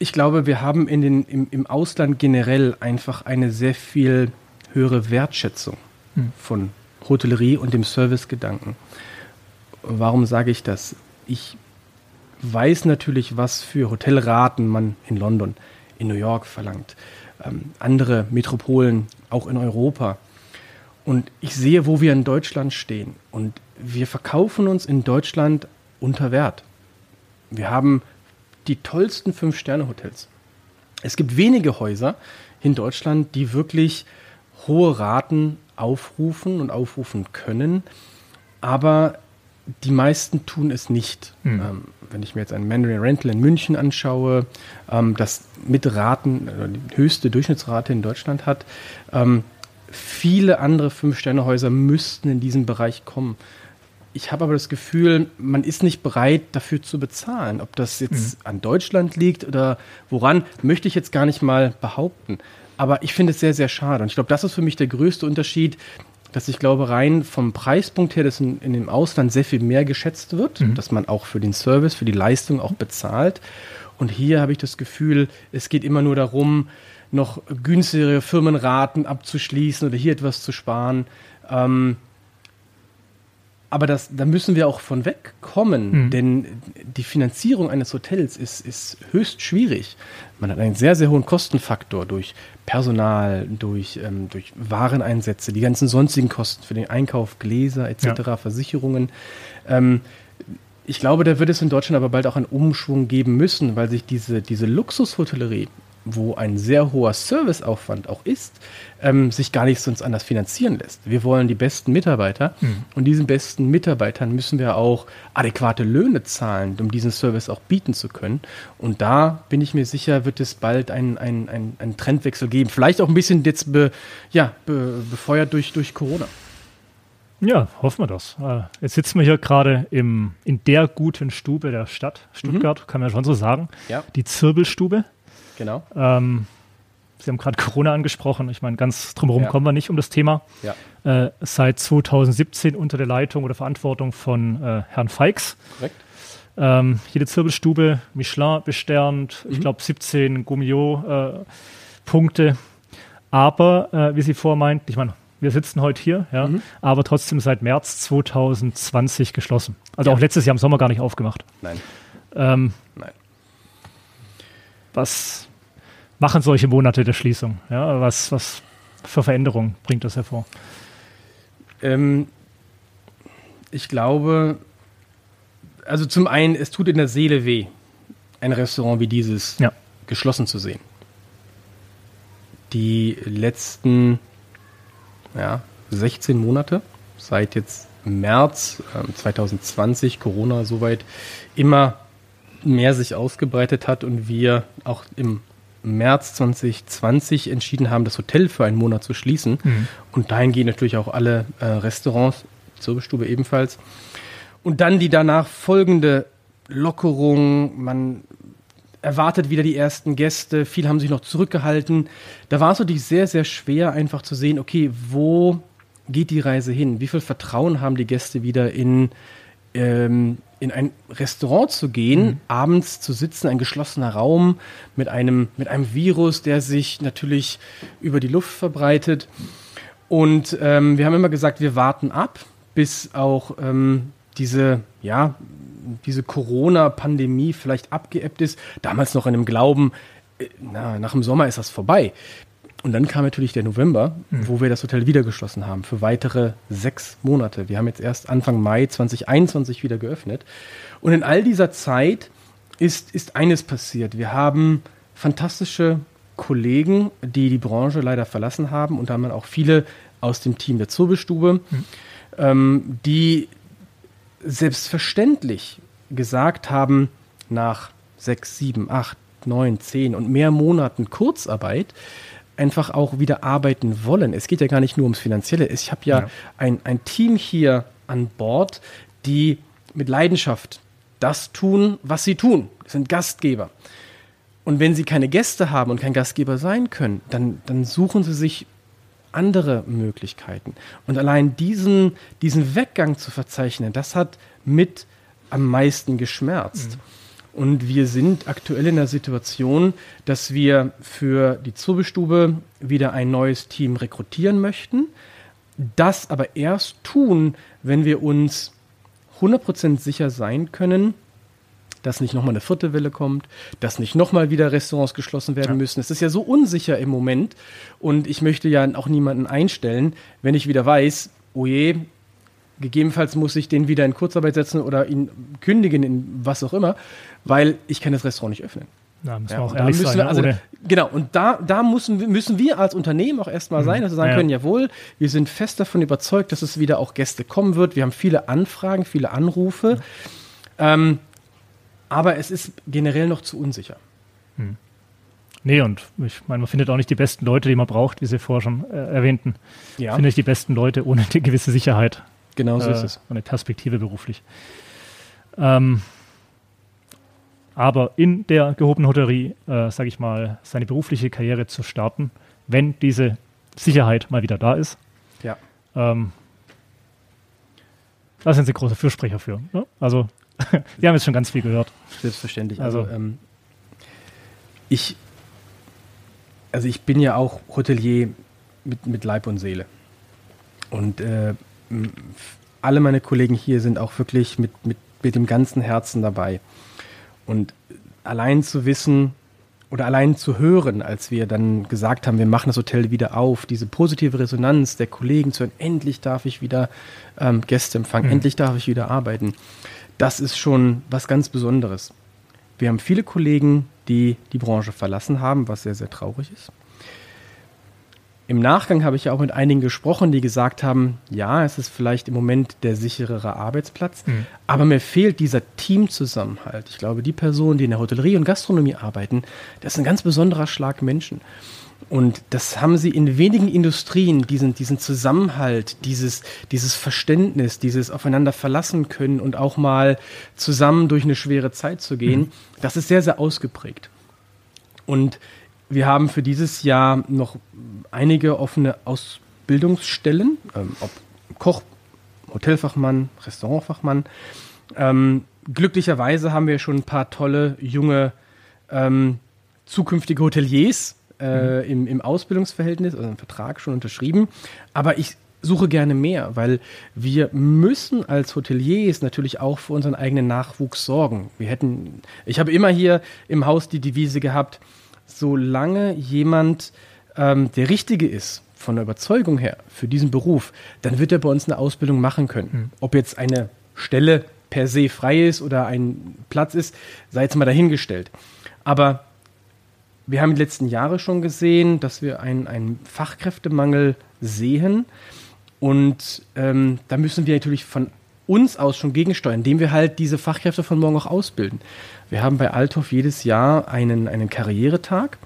ich glaube, wir haben in den, im, im Ausland generell einfach eine sehr viel höhere Wertschätzung hm. von Hotellerie und dem Servicegedanken. Warum sage ich das? Ich weiß natürlich, was für Hotelraten man in London, in New York verlangt, ähm, andere Metropolen, auch in Europa. Und ich sehe, wo wir in Deutschland stehen. Und wir verkaufen uns in Deutschland unter Wert. Wir haben die tollsten Fünf-Sterne-Hotels. Es gibt wenige Häuser in Deutschland, die wirklich hohe Raten aufrufen und aufrufen können, aber die meisten tun es nicht. Mhm. Ähm, wenn ich mir jetzt ein Mandarin Rental in München anschaue, ähm, das mit Raten äh, die höchste Durchschnittsrate in Deutschland hat, ähm, viele andere Fünf-Sterne-Häuser müssten in diesen Bereich kommen ich habe aber das Gefühl, man ist nicht bereit, dafür zu bezahlen. Ob das jetzt mhm. an Deutschland liegt oder woran, möchte ich jetzt gar nicht mal behaupten. Aber ich finde es sehr, sehr schade. Und ich glaube, das ist für mich der größte Unterschied, dass ich glaube, rein vom Preispunkt her, dass in, in dem Ausland sehr viel mehr geschätzt wird, mhm. dass man auch für den Service, für die Leistung auch bezahlt. Und hier habe ich das Gefühl, es geht immer nur darum, noch günstigere Firmenraten abzuschließen oder hier etwas zu sparen. Ähm, aber das, da müssen wir auch von wegkommen, mhm. denn die Finanzierung eines Hotels ist, ist höchst schwierig. Man hat einen sehr, sehr hohen Kostenfaktor durch Personal, durch, ähm, durch Wareneinsätze, die ganzen sonstigen Kosten für den Einkauf, Gläser etc., ja. Versicherungen. Ähm, ich glaube, da wird es in Deutschland aber bald auch einen Umschwung geben müssen, weil sich diese, diese Luxushotellerie wo ein sehr hoher Serviceaufwand auch ist, ähm, sich gar nicht sonst anders finanzieren lässt. Wir wollen die besten Mitarbeiter mhm. und diesen besten Mitarbeitern müssen wir auch adäquate Löhne zahlen, um diesen Service auch bieten zu können. Und da bin ich mir sicher, wird es bald einen ein, ein Trendwechsel geben. Vielleicht auch ein bisschen jetzt be, ja, be, befeuert durch, durch Corona. Ja, hoffen wir das. Äh, jetzt sitzen wir hier gerade in der guten Stube der Stadt Stuttgart, mhm. kann man schon so sagen. Ja. Die Zirbelstube. Genau. Ähm, Sie haben gerade Corona angesprochen. Ich meine, ganz drumherum ja. kommen wir nicht um das Thema. Ja. Äh, seit 2017 unter der Leitung oder Verantwortung von äh, Herrn Feix. Korrekt. Ähm, jede Zirbelstube Michelin besternt, mhm. ich glaube 17 Gummio-Punkte. Äh, aber, äh, wie Sie vormeint, ich meine, wir sitzen heute hier, ja, mhm. aber trotzdem seit März 2020 geschlossen. Also ja. auch letztes Jahr im Sommer gar nicht aufgemacht. Nein. Ähm, Nein. Was machen solche Monate der Schließung? Ja, was, was für Veränderungen bringt das hervor? Ähm, ich glaube, also zum einen, es tut in der Seele weh, ein Restaurant wie dieses ja. geschlossen zu sehen. Die letzten ja, 16 Monate, seit jetzt März äh, 2020, Corona soweit, immer mehr sich ausgebreitet hat und wir auch im März 2020 entschieden haben, das Hotel für einen Monat zu schließen. Mhm. Und dahin gehen natürlich auch alle äh, Restaurants, Zirbelstube ebenfalls. Und dann die danach folgende Lockerung, man erwartet wieder die ersten Gäste, viele haben sich noch zurückgehalten. Da war es natürlich sehr, sehr schwer, einfach zu sehen, okay, wo geht die Reise hin? Wie viel Vertrauen haben die Gäste wieder in, ähm, in ein Restaurant zu gehen, mhm. abends zu sitzen, ein geschlossener Raum mit einem, mit einem Virus, der sich natürlich über die Luft verbreitet. Und ähm, wir haben immer gesagt, wir warten ab, bis auch ähm, diese, ja, diese Corona-Pandemie vielleicht abgeebbt ist. Damals noch in dem Glauben, äh, na, nach dem Sommer ist das vorbei. Und dann kam natürlich der November, mhm. wo wir das Hotel wieder geschlossen haben für weitere sechs Monate. Wir haben jetzt erst Anfang Mai 2021 wieder geöffnet. Und in all dieser Zeit ist, ist eines passiert. Wir haben fantastische Kollegen, die die Branche leider verlassen haben und da haben wir auch viele aus dem Team der Zurbestube, mhm. ähm, die selbstverständlich gesagt haben, nach sechs, sieben, acht, neun, zehn und mehr Monaten Kurzarbeit einfach auch wieder arbeiten wollen. Es geht ja gar nicht nur ums Finanzielle. Ich habe ja, ja, Ein, ein Team hier an Bord, die mit Leidenschaft das tun, was sie tun. Das sind Gastgeber. Und wenn sie keine Gäste haben und kein Gastgeber sein können, dann, dann suchen sie sich andere Möglichkeiten. Und allein diesen, diesen Weggang zu verzeichnen, das hat mit am meisten geschmerzt. Mhm. Und wir sind aktuell in der Situation, dass wir für die Zurbestube wieder ein neues Team rekrutieren möchten. Das aber erst tun, wenn wir uns 100% sicher sein können, dass nicht nochmal eine vierte Welle kommt, dass nicht nochmal wieder Restaurants geschlossen werden ja. müssen. Es ist ja so unsicher im Moment und ich möchte ja auch niemanden einstellen, wenn ich wieder weiß, oh je, gegebenenfalls muss ich den wieder in Kurzarbeit setzen oder ihn kündigen in was auch immer, weil ich kann das Restaurant nicht öffnen. Da müssen ja, wir auch ehrlich sein. Wir, also, genau, und da, da müssen, müssen wir als Unternehmen auch erstmal mhm. sein, dass wir sagen ja. können, jawohl, wir sind fest davon überzeugt, dass es wieder auch Gäste kommen wird. Wir haben viele Anfragen, viele Anrufe. Mhm. Ähm, aber es ist generell noch zu unsicher. Hm. Nee, und ich meine, man findet auch nicht die besten Leute, die man braucht, wie Sie vorher schon äh, erwähnten. Ja. Finde ich die besten Leute ohne eine gewisse Sicherheit. Genau so äh, ist es. Eine Perspektive beruflich. Ähm, aber in der gehobenen Hotellerie, äh, sage ich mal, seine berufliche Karriere zu starten, wenn diese Sicherheit mal wieder da ist. Ja. Ähm, da sind Sie große Fürsprecher für. Ne? Also Wir haben jetzt schon ganz viel gehört. Selbstverständlich. Also, also ähm, ich, also ich bin ja auch Hotelier mit, mit Leib und Seele. Und äh, alle meine Kollegen hier sind auch wirklich mit, mit, mit dem ganzen Herzen dabei. Und allein zu wissen oder allein zu hören, als wir dann gesagt haben, wir machen das Hotel wieder auf, diese positive Resonanz der Kollegen zu hören, endlich darf ich wieder ähm, Gäste empfangen, mhm. endlich darf ich wieder arbeiten das ist schon was ganz Besonderes. Wir haben viele Kollegen, die die Branche verlassen haben, was sehr, sehr traurig ist. Im Nachgang habe ich ja auch mit einigen gesprochen, die gesagt haben, ja, es ist vielleicht im Moment der sicherere Arbeitsplatz, mhm. aber mir fehlt dieser Teamzusammenhalt. Ich glaube, die Personen, die in der Hotellerie und Gastronomie arbeiten, das ist ein ganz besonderer Schlag Menschen. Und das haben sie in wenigen Industrien, diesen, diesen Zusammenhalt, dieses, dieses Verständnis, dieses aufeinander verlassen können und auch mal zusammen durch eine schwere Zeit zu gehen, mhm. das ist sehr, sehr ausgeprägt. Und wir haben für dieses Jahr noch einige offene Ausbildungsstellen, ähm, ob Koch, Hotelfachmann, Restaurantfachmann. Ähm, glücklicherweise haben wir schon ein paar tolle junge ähm, zukünftige Hoteliers äh, mhm. im, im Ausbildungsverhältnis, also einen Vertrag schon unterschrieben. Aber ich suche gerne mehr, weil wir müssen als Hoteliers natürlich auch für unseren eigenen Nachwuchs sorgen. Wir hätten, ich habe immer hier im Haus die Devise gehabt, solange jemand ähm, der Richtige ist, von der Überzeugung her, für diesen Beruf, dann wird er bei uns eine Ausbildung machen können. Mhm. Ob jetzt eine Stelle per se frei ist oder ein Platz ist, sei jetzt mal dahingestellt. Aber wir haben die letzten Jahre schon gesehen, dass wir einen, einen Fachkräftemangel sehen. Und ähm, da müssen wir natürlich von uns aus schon gegensteuern, indem wir halt diese Fachkräfte von morgen auch ausbilden. Wir haben bei Althoff jedes Jahr einen, einen Karrieretag,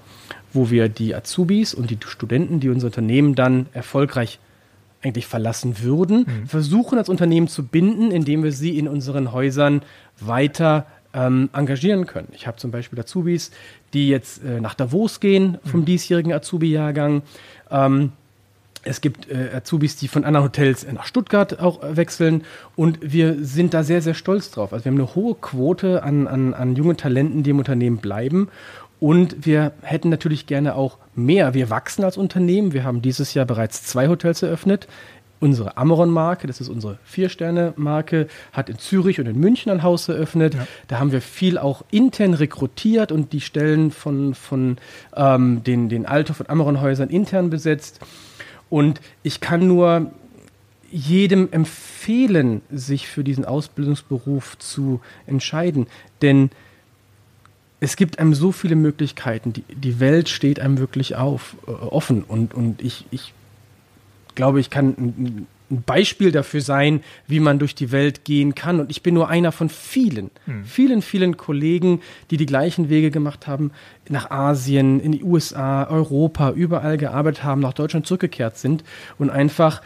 wo wir die Azubis und die Studenten, die unser Unternehmen dann erfolgreich eigentlich verlassen würden, mhm. versuchen als Unternehmen zu binden, indem wir sie in unseren Häusern weiter ähm, engagieren können. Ich habe zum Beispiel Azubis, die jetzt äh, nach Davos gehen vom mhm. diesjährigen Azubi-Jahrgang. Ähm, es gibt äh, Azubis, die von anderen Hotels nach Stuttgart auch äh, wechseln und wir sind da sehr, sehr stolz drauf. Also wir haben eine hohe Quote an, an, an jungen Talenten, die im Unternehmen bleiben und wir hätten natürlich gerne auch mehr. Wir wachsen als Unternehmen. Wir haben dieses Jahr bereits zwei Hotels eröffnet. Unsere Ameron-Marke, das ist unsere Vier-Sterne-Marke, hat in Zürich und in München ein Haus eröffnet. Ja. Da haben wir viel auch intern rekrutiert und die Stellen von, von ähm, den, den Althoff- und Ameron-Häusern intern besetzt. Und ich kann nur jedem empfehlen, sich für diesen Ausbildungsberuf zu entscheiden. Denn es gibt einem so viele Möglichkeiten. Die, die Welt steht einem wirklich auf, äh, offen. Und, und ich, ich glaube, ich kann ein, ein, Beispiel dafür sein, wie man durch die Welt gehen kann. Und ich bin nur einer von vielen, hm. vielen, vielen Kollegen, die die gleichen Wege gemacht haben, nach Asien, in die USA, Europa, überall gearbeitet haben, nach Deutschland zurückgekehrt sind und einfach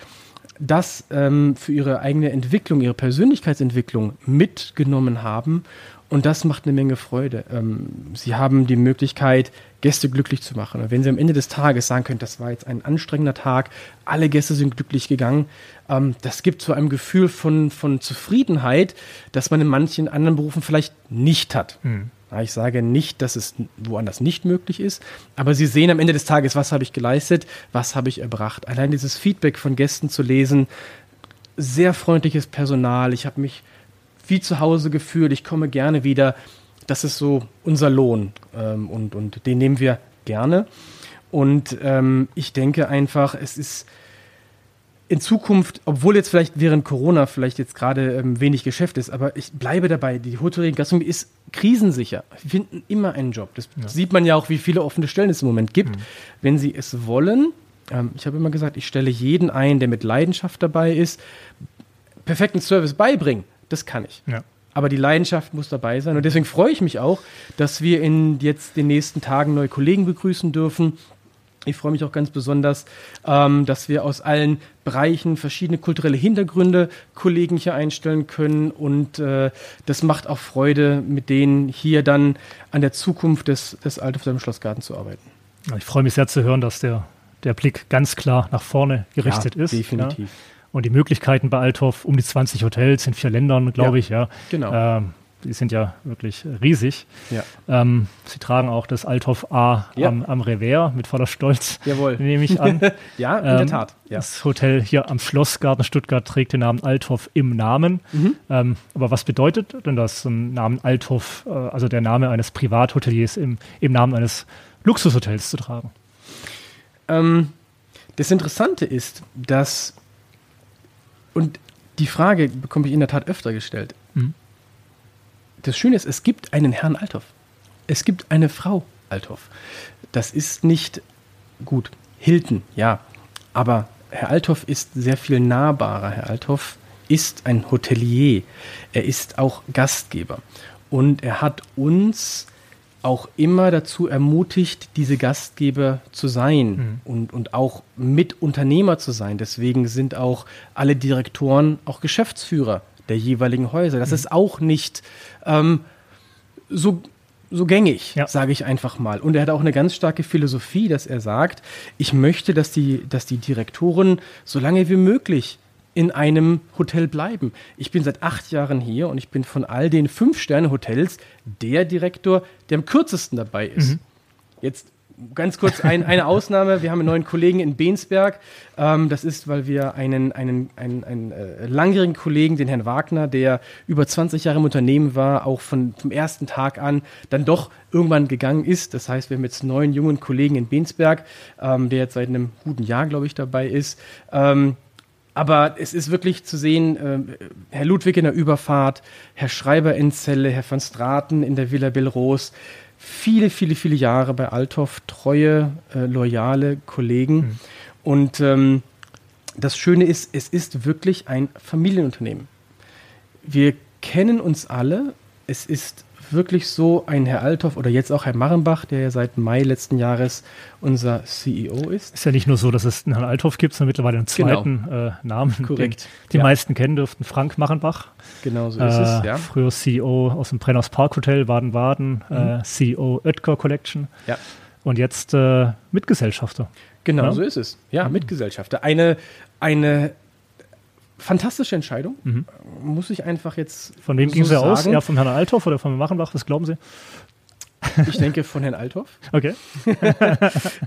das ähm, für ihre eigene Entwicklung, ihre Persönlichkeitsentwicklung mitgenommen haben und das macht eine Menge Freude. Ähm, Sie haben die Möglichkeit, Gäste glücklich zu machen. Und wenn Sie am Ende des Tages sagen können, das war jetzt ein anstrengender Tag, alle Gäste sind glücklich gegangen, ähm, das gibt so ein Gefühl von, von Zufriedenheit, das man in manchen anderen Berufen vielleicht nicht hat. Hm. Ich sage nicht, dass es woanders nicht möglich ist, aber Sie sehen am Ende des Tages, was habe ich geleistet, was habe ich erbracht. Allein dieses Feedback von Gästen zu lesen, sehr freundliches Personal, ich habe mich wie zu Hause gefühlt, ich komme gerne wieder. Das ist so unser Lohn ähm, und, und den nehmen wir gerne. Und ähm, ich denke einfach, es ist in Zukunft, obwohl jetzt vielleicht während Corona vielleicht jetzt gerade ähm, wenig Geschäft ist, aber ich bleibe dabei, die Hotellerie Gastronomie ist krisensicher. Wir finden immer einen Job. Das ja. sieht man ja auch, wie viele offene Stellen es im Moment gibt. Mhm. Wenn Sie es wollen, ähm, ich habe immer gesagt, ich stelle jeden ein, der mit Leidenschaft dabei ist, perfekten Service beibringen. Das kann ich. Ja. Aber die Leidenschaft muss dabei sein. Und deswegen freue ich mich auch, dass wir in jetzt den nächsten Tagen neue Kollegen begrüßen dürfen. Ich freue mich auch ganz besonders, ähm, dass wir aus allen Bereichen verschiedene kulturelle Hintergründe Kollegen hier einstellen können. Und äh, das macht auch Freude, mit denen hier dann an der Zukunft des, des Althoff Schlossgarten zu arbeiten. Ich freue mich sehr zu hören, dass der, der Blick ganz klar nach vorne gerichtet ja, ist. Definitiv. Ja und die Möglichkeiten bei Althoff, um die 20 Hotels in vier Ländern, glaube ja, ich, ja. Genau. Ähm, die sind ja wirklich riesig. Ja. Ähm, sie tragen auch das Althoff A ja. am, am Revers mit voller Stolz, Jawohl. nehme ich an. ja, in ähm, der Tat. Ja. Das Hotel hier am Schlossgarten Stuttgart trägt den Namen Althoff im Namen. Mhm. Ähm, aber was bedeutet denn das, ein Namen Althoff, äh, also der Name eines Privathoteliers im, im Namen eines Luxushotels zu tragen? Ähm, das Interessante ist, dass und die Frage bekomme ich in der Tat öfter gestellt. Mhm. Das Schöne ist, es gibt einen Herrn Althoff. es gibt eine Frau Althoff. Das ist nicht gut. Hilton, ja. Aber Herr Althoff ist sehr viel nahbarer. Herr Althoff ist ein Hotelier. Er ist auch Gastgeber. Und er hat uns auch immer dazu ermutigt, diese Gastgeber zu sein mhm. und, und auch Mitunternehmer zu sein. Deswegen sind auch alle Direktoren auch Geschäftsführer der jeweiligen Häuser. Das mhm. ist auch nicht ähm, so so gängig, ja. sage ich einfach mal. Und er hat auch eine ganz starke Philosophie, dass er sagt, ich möchte, dass die, dass die Direktoren so lange wie möglich in einem Hotel bleiben. Ich bin seit acht Jahren hier und ich bin von all den Fünf-Sterne-Hotels der Direktor, der am kürzesten dabei ist. Mhm. Jetzt ganz kurz ein, eine Ausnahme. Wir haben einen neuen Kollegen in Bensberg. Ähm, das ist, weil wir einen, einen, einen, einen äh, langjährigen Kollegen, den Herrn Wagner, der über 20 Jahre im Unternehmen war, auch von, vom ersten Tag an dann doch irgendwann gegangen ist. Das heißt, wir haben jetzt einen neuen jungen Kollegen in Bensberg, ähm, der jetzt seit einem guten Jahr, glaube ich, dabei ist. Ähm, aber es ist wirklich zu sehen, äh, Herr Ludwig in der Überfahrt, Herr Schreiber in Celle, Herr van Straten in der Villa Belros, viele, viele, viele Jahre bei Althoff treue, äh, loyale Kollegen. Mhm. Und ähm, das Schöne ist, es ist wirklich ein Familienunternehmen. Wir kennen uns alle. Es ist wirklich so ein Herr Althoff oder jetzt auch Herr Marrenbach, der ja seit Mai letzten Jahres unser CEO ist. Ist ja nicht nur so, dass es einen Herrn Althoff gibt, sondern mittlerweile einen genau. zweiten genau. äh, Namen. Korrekt. die ja. meisten kennen dürften Frank Marrenbach. Genau so ist äh, es, ja. Früher CEO aus dem Brenners Park Hotel Baden-Baden, mhm. äh, CEO Oetker Collection. Ja. Und jetzt äh, Mitgesellschafter. Genau ja? so ist es. Ja, mhm. Mitgesellschafter. Eine, eine fantastische Entscheidung. Mhm. Muss ich einfach jetzt. Von wem so ging sie aus? Ja, von Herrn Althoff oder von Machenbach? Was glauben Sie? Ich denke von Herrn Althoff. Okay.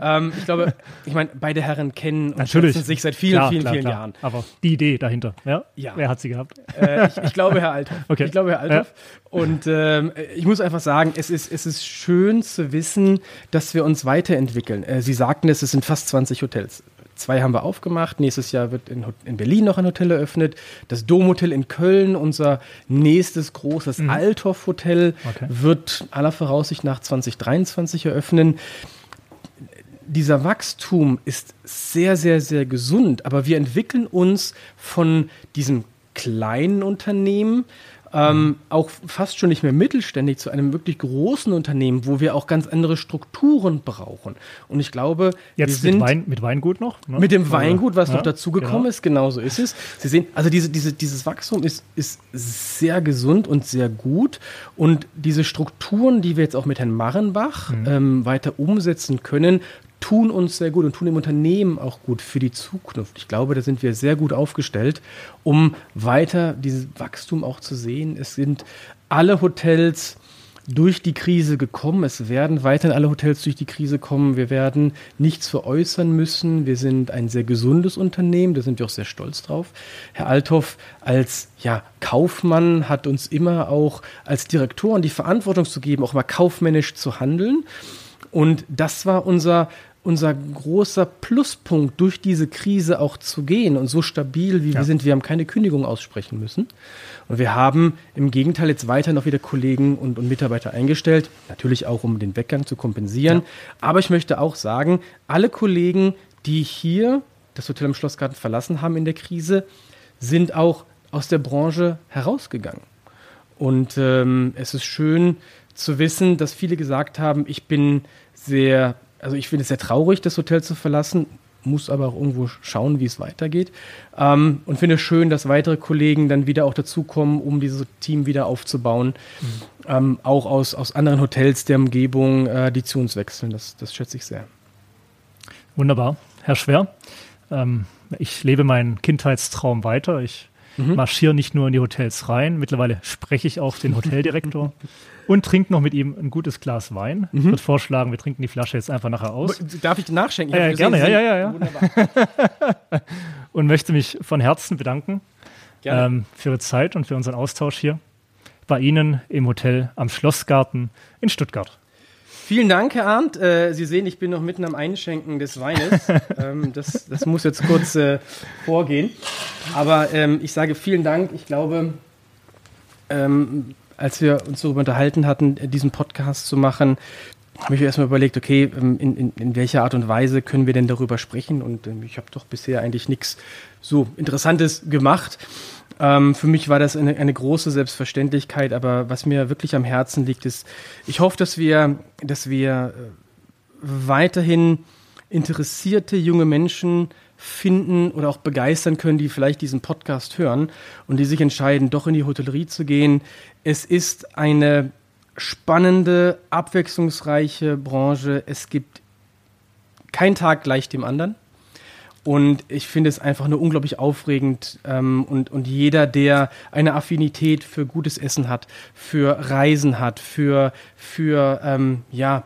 ähm, ich glaube, ich meine, beide Herren kennen und Natürlich. sich seit vielen, klar, vielen, klar, vielen klar. Jahren. Aber die Idee dahinter, ja? ja. Wer hat sie gehabt? Äh, ich, ich, glaube, Herr Althoff. Okay. Ich glaube, Herr Althoff. Ja. Und ähm, ich muss einfach sagen, es ist, es ist schön zu wissen, dass wir uns weiterentwickeln. Äh, sie sagten es, es sind fast 20 Hotels. Zwei haben wir aufgemacht. Nächstes Jahr wird in, in Berlin noch ein Hotel eröffnet. Das Domhotel in Köln, unser nächstes großes mhm. Althoff-Hotel, okay. wird aller Voraussicht nach 2023 eröffnen dieser Wachstum ist sehr, sehr, sehr gesund, aber wir entwickeln uns von diesem kleinen Unternehmen ähm, auch fast schon nicht mehr mittelständig zu einem wirklich großen Unternehmen, wo wir auch ganz andere Strukturen brauchen. Und ich glaube, jetzt wir sind mit, Wein, mit Weingut noch? Ne? Mit dem Weingut, was ja, noch dazugekommen genau. ist, genauso ist es. Sie sehen, also diese, diese, dieses Wachstum ist, ist sehr gesund und sehr gut. Und diese Strukturen, die wir jetzt auch mit Herrn Marrenbach mhm. ähm, weiter umsetzen können, tun uns sehr gut und tun dem Unternehmen auch gut für die Zukunft. Ich glaube, da sind wir sehr gut aufgestellt, um weiter dieses Wachstum auch zu sehen. Es sind alle Hotels durch die Krise gekommen. Es werden weiterhin alle Hotels durch die Krise kommen. Wir werden nichts veräußern müssen. Wir sind ein sehr gesundes Unternehmen. Da sind wir auch sehr stolz drauf. Herr Althoff als ja, Kaufmann hat uns immer auch als Direktoren die Verantwortung zu geben, auch mal kaufmännisch zu handeln. Und das war unser unser großer Pluspunkt, durch diese Krise auch zu gehen und so stabil wie ja. wir sind. Wir haben keine Kündigung aussprechen müssen. Und wir haben im Gegenteil jetzt weiter noch wieder Kollegen und, und Mitarbeiter eingestellt, natürlich auch um den Weggang zu kompensieren. Ja. Aber ich möchte auch sagen, alle Kollegen, die hier das Hotel im Schlossgarten verlassen haben in der Krise, sind auch aus der Branche herausgegangen. Und ähm, es ist schön zu wissen, dass viele gesagt haben, ich bin sehr also ich finde es sehr traurig, das Hotel zu verlassen, muss aber auch irgendwo schauen, wie es weitergeht. Ähm, und finde es schön, dass weitere Kollegen dann wieder auch dazukommen, um dieses Team wieder aufzubauen. Mhm. Ähm, auch aus, aus anderen Hotels der Umgebung, äh, die zu uns wechseln. Das, das schätze ich sehr. Wunderbar. Herr Schwer, ähm, ich lebe meinen Kindheitstraum weiter. Ich mhm. marschiere nicht nur in die Hotels rein, mittlerweile spreche ich auch den Hoteldirektor und trinke noch mit ihm ein gutes Glas Wein. Mhm. Ich würde vorschlagen, wir trinken die Flasche jetzt einfach nachher aus. Darf ich nachschenken? Ich äh, gerne, ja, ja, ja, ja. und möchte mich von Herzen bedanken ähm, für Ihre Zeit und für unseren Austausch hier bei Ihnen im Hotel am Schlossgarten in Stuttgart. Vielen Dank, Herr Arndt. Äh, Sie sehen, ich bin noch mitten am Einschenken des Weines. ähm, das, das, muss jetzt kurz äh, vorgehen. Aber ähm, ich sage vielen Dank. Ich glaube, ähm, als wir uns darüber unterhalten hatten, diesen Podcast zu machen, habe ich erstmal überlegt, okay, ähm, in, in, in, welcher Art und Weise können wir denn darüber sprechen? Und ähm, ich habe doch bisher eigentlich nichts so Interessantes gemacht. Ähm, für mich war das eine, eine, große Selbstverständlichkeit, aber was mir wirklich am Herzen liegt, ist, ich hoffe, dass wir, dass wir äh, weiterhin interessierte junge Menschen finden oder auch begeistern können, die vielleicht diesen Podcast hören und die sich entscheiden, doch in die Hotellerie zu gehen. Es ist eine spannende, abwechslungsreiche Branche. Es gibt kein Tag gleich dem anderen. Und ich finde es einfach nur unglaublich aufregend. Ähm, und, und jeder, der eine Affinität für gutes Essen hat, für Reisen hat, für, für ähm, ja,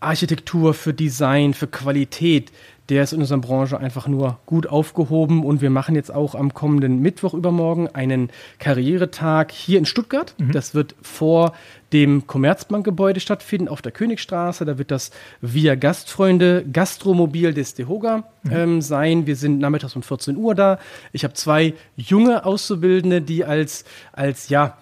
Architektur, für Design, für Qualität, der ist in unserer Branche einfach nur gut aufgehoben. Und wir machen jetzt auch am kommenden Mittwoch übermorgen einen Karrieretag hier in Stuttgart. Mhm. Das wird vor dem Commerzbankgebäude stattfinden, auf der Königstraße. Da wird das Via Gastfreunde Gastromobil des Dehoga mhm. ähm, sein. Wir sind nachmittags um 14 Uhr da. Ich habe zwei junge Auszubildende, die als, als ja,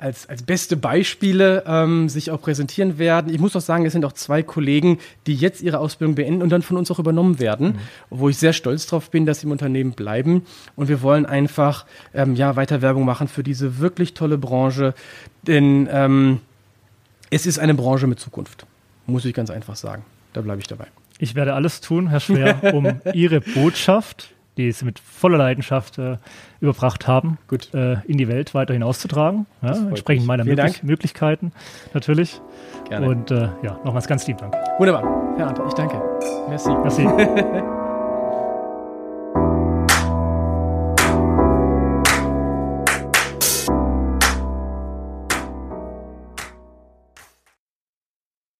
als, als beste Beispiele ähm, sich auch präsentieren werden. Ich muss auch sagen, es sind auch zwei Kollegen, die jetzt ihre Ausbildung beenden und dann von uns auch übernommen werden, mhm. wo ich sehr stolz drauf bin, dass sie im Unternehmen bleiben. Und wir wollen einfach ähm, ja, weiter Werbung machen für diese wirklich tolle Branche, denn ähm, es ist eine Branche mit Zukunft, muss ich ganz einfach sagen. Da bleibe ich dabei. Ich werde alles tun, Herr Schwer, um Ihre Botschaft die sie mit voller Leidenschaft äh, überbracht haben, Gut. Äh, in die Welt weiter hinauszutragen. Ja, entsprechend meiner Möglich Möglichkeiten natürlich. Gerne. Und äh, ja, nochmals ganz lieben Dank. Wunderbar. Herr Ante, ich danke. Merci. Merci.